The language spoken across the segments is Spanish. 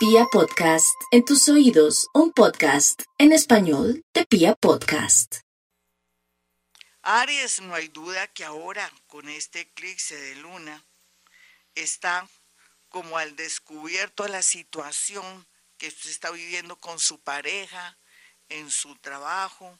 Pia Podcast, en tus oídos, un podcast en español de Pia Podcast. Aries, no hay duda que ahora, con este eclipse de luna, está como al descubierto la situación que usted está viviendo con su pareja, en su trabajo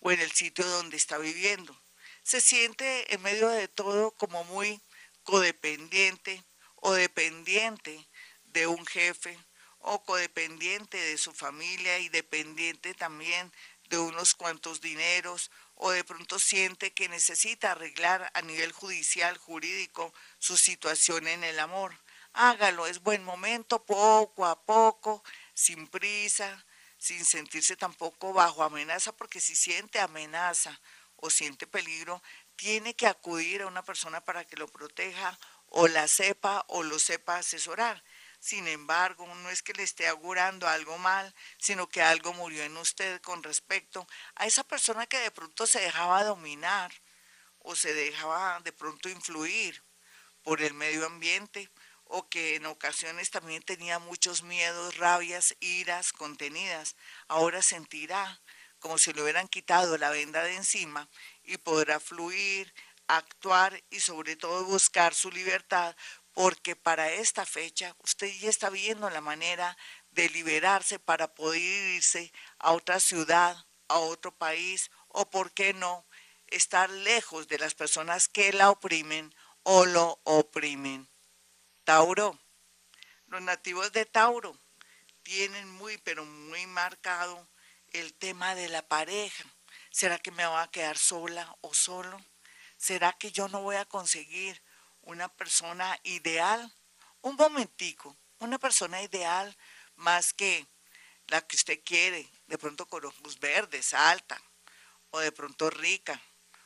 o en el sitio donde está viviendo. Se siente en medio de todo como muy codependiente o dependiente de un jefe o codependiente de su familia y dependiente también de unos cuantos dineros o de pronto siente que necesita arreglar a nivel judicial, jurídico, su situación en el amor. Hágalo, es buen momento, poco a poco, sin prisa, sin sentirse tampoco bajo amenaza, porque si siente amenaza o siente peligro, tiene que acudir a una persona para que lo proteja o la sepa o lo sepa asesorar. Sin embargo, no es que le esté augurando algo mal, sino que algo murió en usted con respecto a esa persona que de pronto se dejaba dominar o se dejaba de pronto influir por el medio ambiente o que en ocasiones también tenía muchos miedos, rabias, iras contenidas. Ahora sentirá como si le hubieran quitado la venda de encima y podrá fluir, actuar y sobre todo buscar su libertad porque para esta fecha usted ya está viendo la manera de liberarse para poder irse a otra ciudad, a otro país o, por qué no, estar lejos de las personas que la oprimen o lo oprimen. Tauro. Los nativos de Tauro tienen muy, pero muy marcado el tema de la pareja. ¿Será que me voy a quedar sola o solo? ¿Será que yo no voy a conseguir una persona ideal, un momentico, una persona ideal más que la que usted quiere, de pronto con ojos verdes, alta, o de pronto rica,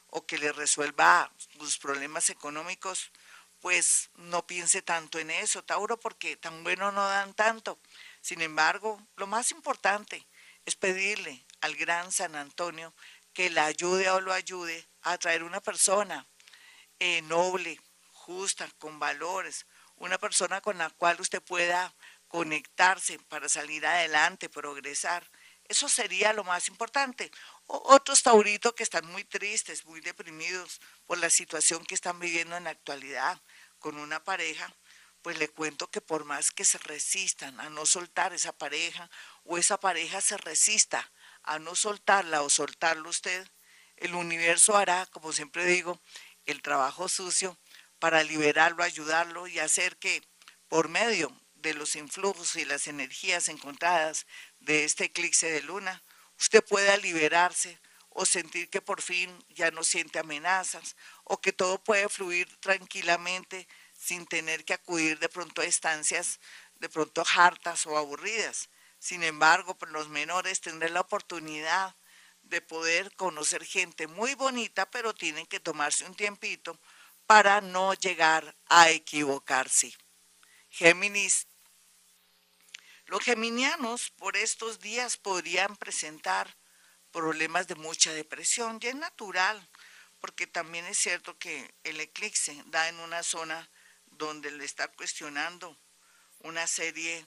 o que le resuelva sus problemas económicos, pues no piense tanto en eso, Tauro, porque tan bueno no dan tanto. Sin embargo, lo más importante es pedirle al gran San Antonio que la ayude o lo ayude a traer una persona eh, noble, justa, con valores, una persona con la cual usted pueda conectarse para salir adelante, progresar. Eso sería lo más importante. otros tauritos que están muy tristes, muy deprimidos por la situación que están viviendo en la actualidad con una pareja, pues le cuento que por más que se resistan a no soltar esa pareja o esa pareja se resista a no soltarla o soltarlo usted, el universo hará, como siempre digo, el trabajo sucio para liberarlo, ayudarlo y hacer que por medio de los influjos y las energías encontradas de este eclipse de luna, usted pueda liberarse o sentir que por fin ya no siente amenazas o que todo puede fluir tranquilamente sin tener que acudir de pronto a estancias de pronto hartas o aburridas. Sin embargo, pues, los menores tendrán la oportunidad de poder conocer gente muy bonita, pero tienen que tomarse un tiempito para no llegar a equivocarse. Géminis. Los geminianos por estos días podrían presentar problemas de mucha depresión, y es natural, porque también es cierto que el eclipse da en una zona donde le está cuestionando una serie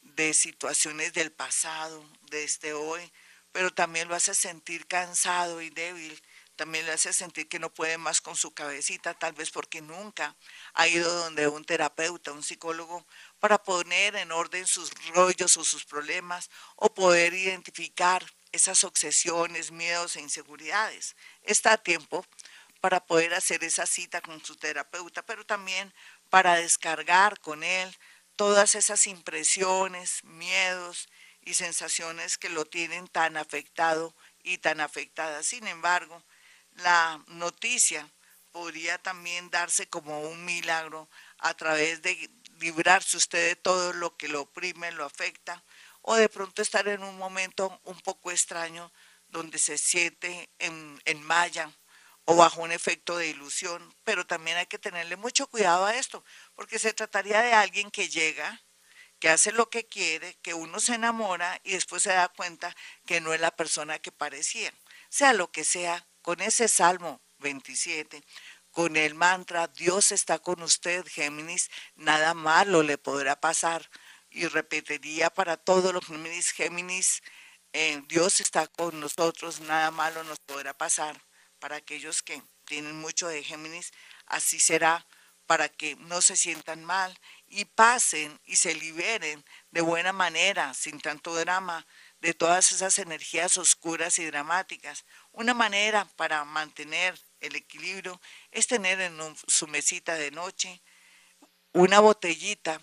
de situaciones del pasado, de este hoy, pero también lo hace sentir cansado y débil también le hace sentir que no puede más con su cabecita, tal vez porque nunca ha ido donde un terapeuta, un psicólogo, para poner en orden sus rollos o sus problemas o poder identificar esas obsesiones, miedos e inseguridades. Está a tiempo para poder hacer esa cita con su terapeuta, pero también para descargar con él todas esas impresiones, miedos y sensaciones que lo tienen tan afectado y tan afectada. Sin embargo, la noticia podría también darse como un milagro a través de librarse usted de todo lo que lo oprime, lo afecta, o de pronto estar en un momento un poco extraño donde se siente en, en malla o bajo un efecto de ilusión, pero también hay que tenerle mucho cuidado a esto, porque se trataría de alguien que llega, que hace lo que quiere, que uno se enamora y después se da cuenta que no es la persona que parecía. Sea lo que sea, con ese Salmo 27, con el mantra, Dios está con usted, Géminis, nada malo le podrá pasar. y repetiría para todos los Géminis, Géminis, eh, Dios está con nosotros, nada malo nos podrá pasar. Para aquellos que tienen mucho de Géminis, así será, para que no se sientan mal y pasen y se liberen de buena manera, sin tanto drama, de todas esas energías oscuras y dramáticas. Una manera para mantener el equilibrio es tener en su mesita de noche una botellita,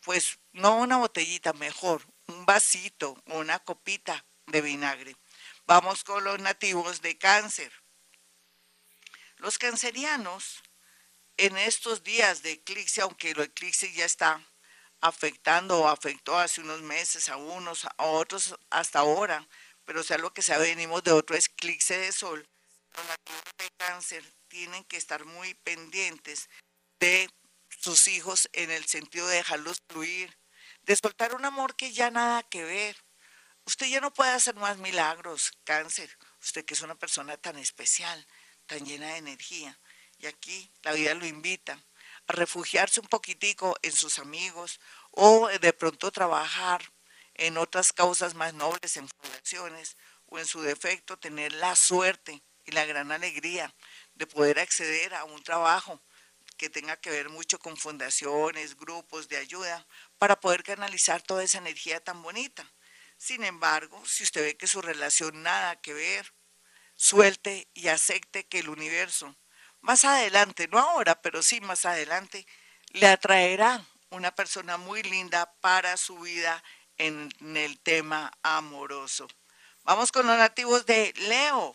pues no una botellita, mejor, un vasito o una copita de vinagre. Vamos con los nativos de cáncer. Los cancerianos en estos días de eclipse, aunque el eclipse ya está afectando o afectó hace unos meses a unos, a otros hasta ahora, pero sea lo que sea, venimos de otro eclipse de sol, los nativos de cáncer tienen que estar muy pendientes de sus hijos en el sentido de dejarlos fluir, de soltar un amor que ya nada que ver. Usted ya no puede hacer más milagros, cáncer, usted que es una persona tan especial, tan llena de energía. Y aquí la vida lo invita a refugiarse un poquitico en sus amigos o de pronto trabajar en otras causas más nobles, en fundaciones o en su defecto tener la suerte y la gran alegría de poder acceder a un trabajo que tenga que ver mucho con fundaciones, grupos de ayuda, para poder canalizar toda esa energía tan bonita. Sin embargo, si usted ve que su relación nada que ver, suelte y acepte que el universo, más adelante, no ahora, pero sí más adelante, le atraerá una persona muy linda para su vida en el tema amoroso. Vamos con los nativos de Leo.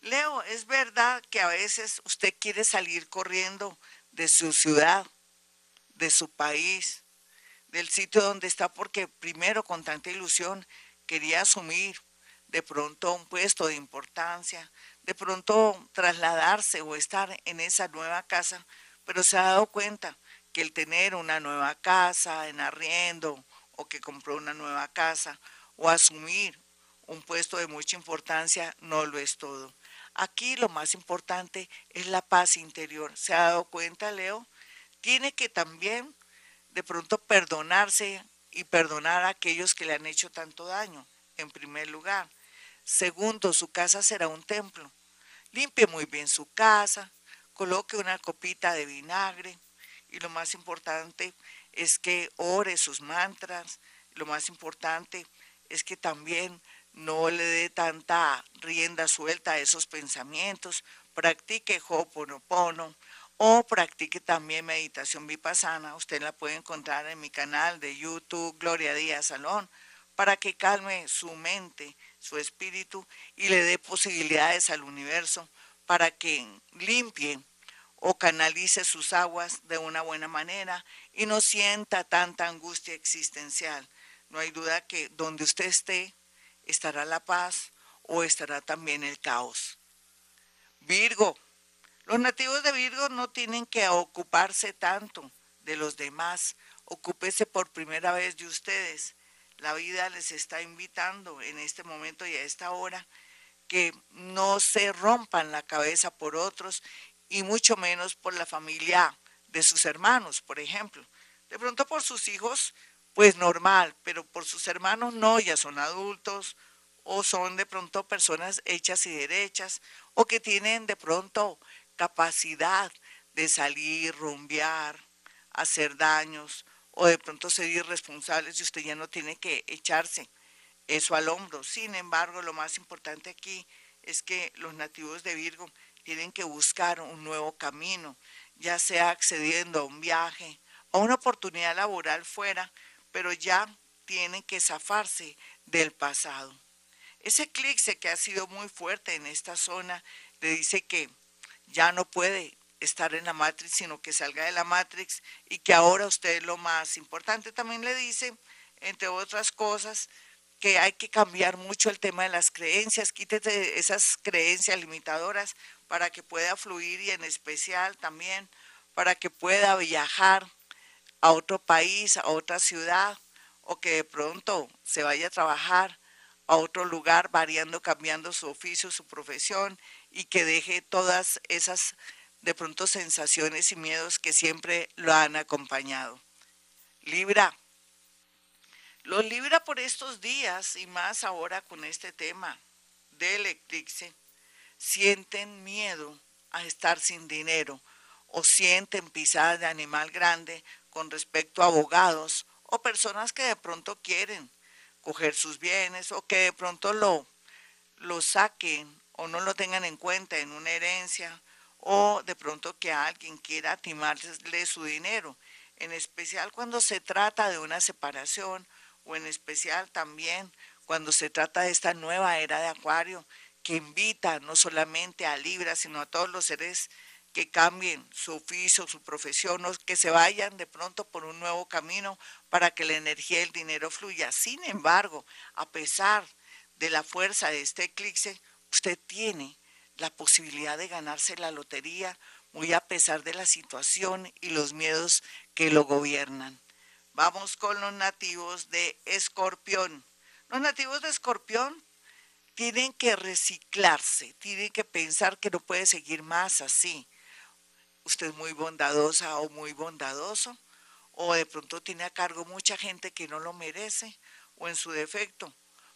Leo, es verdad que a veces usted quiere salir corriendo de su ciudad, de su país, del sitio donde está, porque primero con tanta ilusión quería asumir de pronto un puesto de importancia, de pronto trasladarse o estar en esa nueva casa, pero se ha dado cuenta que el tener una nueva casa en arriendo o que compró una nueva casa o asumir un puesto de mucha importancia no lo es todo. Aquí lo más importante es la paz interior. ¿Se ha dado cuenta, Leo? Tiene que también de pronto perdonarse y perdonar a aquellos que le han hecho tanto daño, en primer lugar. Segundo, su casa será un templo. Limpie muy bien su casa, coloque una copita de vinagre y lo más importante es que ore sus mantras. Lo más importante es que también no le dé tanta rienda suelta a esos pensamientos, practique Ho'oponopono o practique también meditación vipassana. Usted la puede encontrar en mi canal de YouTube Gloria Díaz Salón para que calme su mente, su espíritu y le dé posibilidades al universo para que limpie o canalice sus aguas de una buena manera y no sienta tanta angustia existencial. No hay duda que donde usted esté, estará la paz o estará también el caos. Virgo. Los nativos de Virgo no tienen que ocuparse tanto de los demás. Ocúpese por primera vez de ustedes. La vida les está invitando en este momento y a esta hora que no se rompan la cabeza por otros y mucho menos por la familia de sus hermanos, por ejemplo. De pronto por sus hijos pues normal, pero por sus hermanos no, ya son adultos o son de pronto personas hechas y derechas o que tienen de pronto capacidad de salir, rumbear, hacer daños o de pronto ser irresponsables y usted ya no tiene que echarse eso al hombro. Sin embargo, lo más importante aquí es que los nativos de Virgo tienen que buscar un nuevo camino, ya sea accediendo a un viaje, a una oportunidad laboral fuera, pero ya tienen que zafarse del pasado. Ese eclipse que ha sido muy fuerte en esta zona le dice que ya no puede estar en la Matrix, sino que salga de la Matrix y que ahora usted es lo más importante. También le dice, entre otras cosas, que hay que cambiar mucho el tema de las creencias, quítese esas creencias limitadoras para que pueda fluir y en especial también para que pueda viajar a otro país, a otra ciudad, o que de pronto se vaya a trabajar a otro lugar, variando, cambiando su oficio, su profesión, y que deje todas esas de pronto sensaciones y miedos que siempre lo han acompañado. Libra, Los libra por estos días y más ahora con este tema del eclipse, sienten miedo a estar sin dinero o sienten pisadas de animal grande con respecto a abogados o personas que de pronto quieren coger sus bienes o que de pronto lo, lo saquen o no lo tengan en cuenta en una herencia o de pronto que alguien quiera timarle su dinero, en especial cuando se trata de una separación o en especial también cuando se trata de esta nueva era de Acuario que invita no solamente a Libra, sino a todos los seres que cambien su oficio, su profesión, o que se vayan de pronto por un nuevo camino para que la energía del dinero fluya. Sin embargo, a pesar de la fuerza de este eclipse, usted tiene la posibilidad de ganarse la lotería, muy a pesar de la situación y los miedos que lo gobiernan. Vamos con los nativos de Escorpión. Los nativos de Escorpión tienen que reciclarse, tienen que pensar que no puede seguir más así. Usted es muy bondadosa o muy bondadoso, o de pronto tiene a cargo mucha gente que no lo merece, o en su defecto,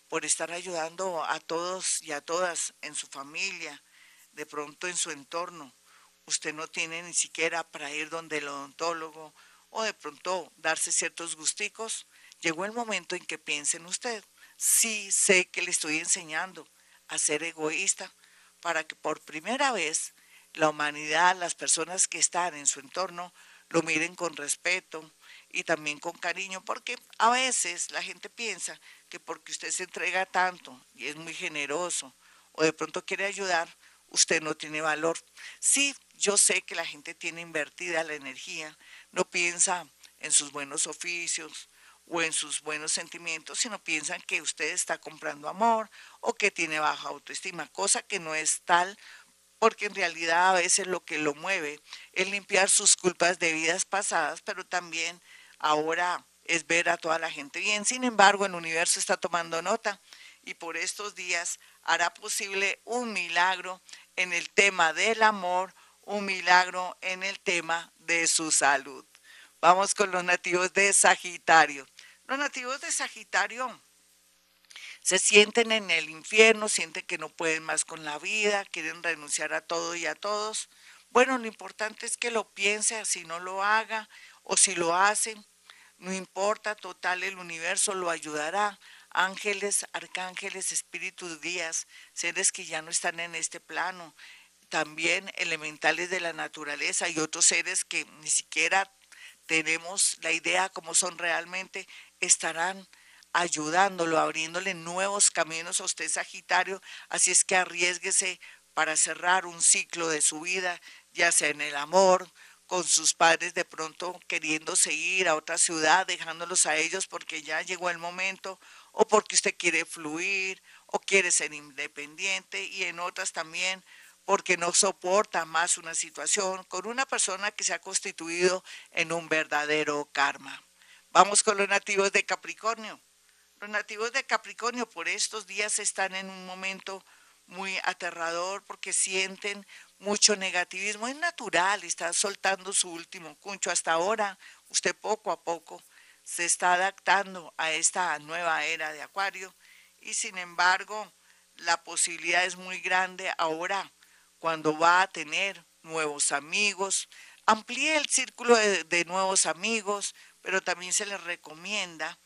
por estar ayudando a todos y a todas en su familia, de pronto en su entorno. Usted no tiene ni siquiera para ir donde el odontólogo o de pronto darse ciertos gusticos. Llegó el momento en que piense en usted. Sí sé que le estoy enseñando a ser egoísta para que por primera vez la humanidad, las personas que están en su entorno, lo miren con respeto y también con cariño, porque a veces la gente piensa que porque usted se entrega tanto y es muy generoso o de pronto quiere ayudar, usted no tiene valor. Sí, yo sé que la gente tiene invertida la energía, no piensa en sus buenos oficios o en sus buenos sentimientos, sino piensan que usted está comprando amor o que tiene baja autoestima, cosa que no es tal porque en realidad a veces lo que lo mueve es limpiar sus culpas de vidas pasadas, pero también ahora es ver a toda la gente bien. Sin embargo, el universo está tomando nota y por estos días hará posible un milagro en el tema del amor, un milagro en el tema de su salud. Vamos con los nativos de Sagitario. Los nativos de Sagitario se sienten en el infierno, sienten que no pueden más con la vida, quieren renunciar a todo y a todos. Bueno, lo importante es que lo piense, así no lo haga, o si lo hacen, no importa, total, el universo lo ayudará ángeles, arcángeles, espíritus guías, seres que ya no están en este plano, también elementales de la naturaleza y otros seres que ni siquiera tenemos la idea cómo son realmente, estarán ayudándolo, abriéndole nuevos caminos a usted, Sagitario. Así es que arriesguese para cerrar un ciclo de su vida, ya sea en el amor, con sus padres de pronto queriéndose ir a otra ciudad, dejándolos a ellos porque ya llegó el momento, o porque usted quiere fluir o quiere ser independiente y en otras también porque no soporta más una situación con una persona que se ha constituido en un verdadero karma. Vamos con los nativos de Capricornio. Los nativos de Capricornio por estos días están en un momento muy aterrador porque sienten mucho negativismo. Es natural, está soltando su último cuncho. Hasta ahora, usted poco a poco se está adaptando a esta nueva era de Acuario y sin embargo la posibilidad es muy grande ahora cuando va a tener nuevos amigos, amplíe el círculo de, nuevos amigos, pero también se le recomienda,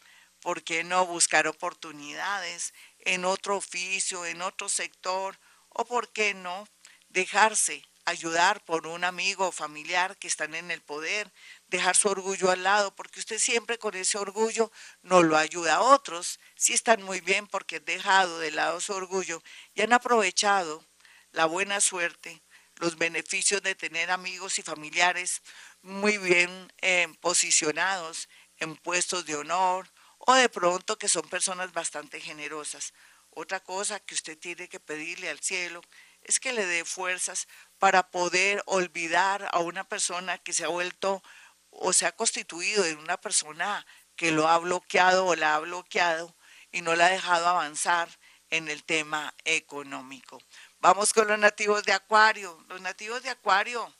¿por qué no buscar oportunidades en otro oficio, en otro sector, o por qué no dejarse ayudar por un amigo o familiar que están en el poder, dejar su orgullo al lado, porque usted siempre con ese orgullo no lo ayuda a otros. Sí están muy bien porque han dejado de lado su orgullo y han aprovechado la buena suerte, los beneficios de tener amigos y familiares muy bien eh, posicionados en puestos de honor o de pronto que son personas bastante generosas. Otra cosa que usted tiene que pedirle al cielo es que le dé fuerzas para poder olvidar a una persona que se ha vuelto o se ha constituido en una persona que lo ha bloqueado o la ha bloqueado y no la ha dejado avanzar en el tema económico. Vamos con los nativos de Acuario. Los nativos de Acuario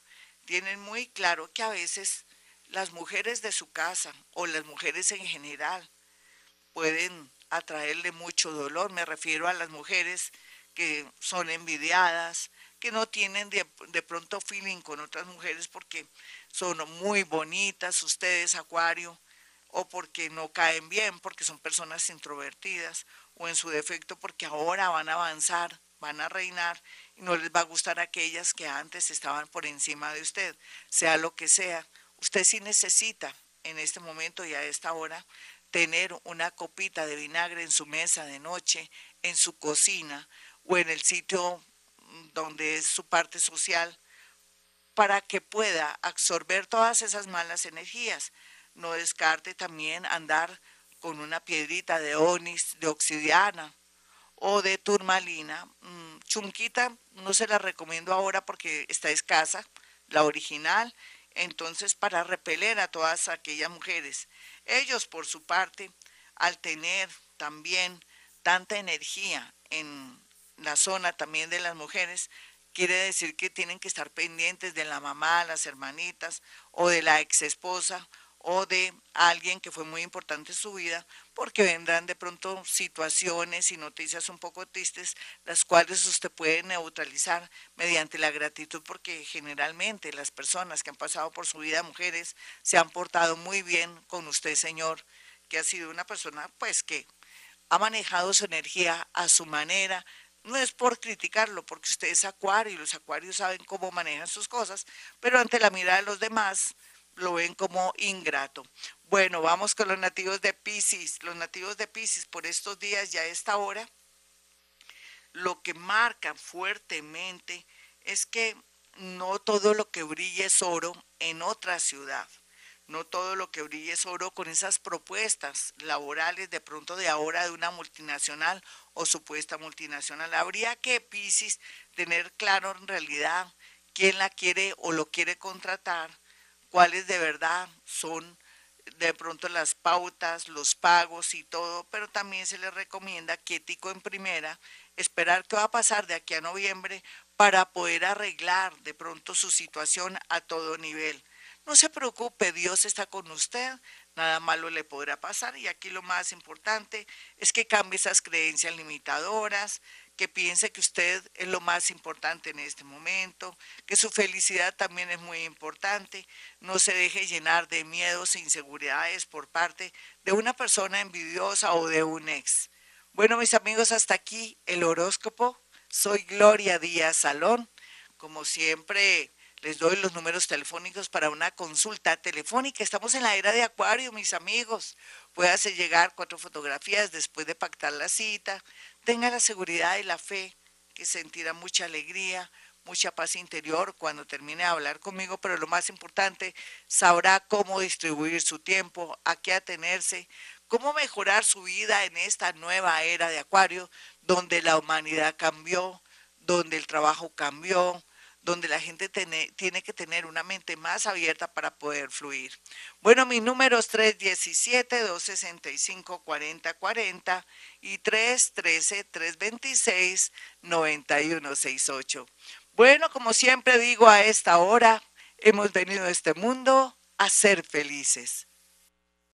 tienen muy claro que a veces las mujeres de su casa o las mujeres en general pueden atraerle mucho dolor. Me refiero a las mujeres que son envidiadas, que no tienen de, de, pronto feeling con otras mujeres porque son muy bonitas, ustedes, Acuario, o porque no caen bien, porque son personas introvertidas, o en su defecto porque ahora van a avanzar, van a reinar y no les va a gustar aquellas que antes estaban por encima de usted, sea lo que sea. Usted sí necesita en este momento y a esta hora tener una copita de vinagre en su mesa de noche, en su cocina o en el sitio donde es su parte social, para que pueda absorber todas esas malas energías. No descarte también andar con una piedrita de onis, de obsidiana o de turmalina. Mm, chunquita no se la recomiendo ahora porque está escasa, la original, entonces para repeler a todas aquellas mujeres. Ellos, por su parte, al tener también tanta energía en la zona también de las mujeres, quiere decir que tienen que estar pendientes de la mamá, las hermanitas o de la ex esposa o de alguien que fue muy importante en su vida, porque vendrán de pronto situaciones y noticias un poco tristes, las cuales usted puede neutralizar mediante la gratitud, porque generalmente las personas que han pasado por su vida, mujeres, se han portado muy bien con usted, Señor, que ha sido una persona pues que ha manejado su energía a su manera, no es por criticarlo, porque usted es acuario y los acuarios saben cómo manejan sus cosas, pero ante la mirada de los demás lo ven como ingrato. Bueno, vamos con los nativos de Pisces. Los nativos de Pisces por estos días ya a esta hora, lo que marcan fuertemente es que no todo lo que brilla es oro en otra ciudad. No todo lo que brilla es oro con esas propuestas laborales de pronto de ahora de una multinacional o supuesta multinacional. Habría que Pisces tener claro en realidad quién la quiere o lo quiere contratar cuáles de verdad son de pronto las pautas, los pagos y todo, pero también se les recomienda quietico en primera, esperar qué va a pasar de aquí a noviembre para poder arreglar de pronto su situación a todo nivel. No se preocupe, Dios está con usted, nada malo le podrá pasar y aquí lo más importante es que cambie esas creencias limitadoras, que piense que usted es lo más importante en este momento, que su felicidad también es muy importante, no se deje llenar de miedos e inseguridades por parte de una persona envidiosa o de un ex. Bueno, mis amigos, hasta aquí el horóscopo. Soy Gloria Díaz Salón. Como siempre, les doy los números telefónicos para una consulta telefónica. Estamos en la era de Acuario, mis amigos. Puede hacer llegar cuatro fotografías después de pactar la cita tenga la seguridad y la fe que sentirá mucha alegría, mucha paz interior cuando termine de hablar conmigo, pero lo más importante, sabrá cómo distribuir su tiempo, a qué atenerse, cómo mejorar su vida en esta nueva era de Acuario, donde la humanidad cambió, donde el trabajo cambió, donde la gente tiene que tener una mente más abierta para poder fluir. Bueno, mi número es 317-265-4040 y 313-326-9168. Bueno, como siempre digo a esta hora, hemos venido a este mundo a ser felices.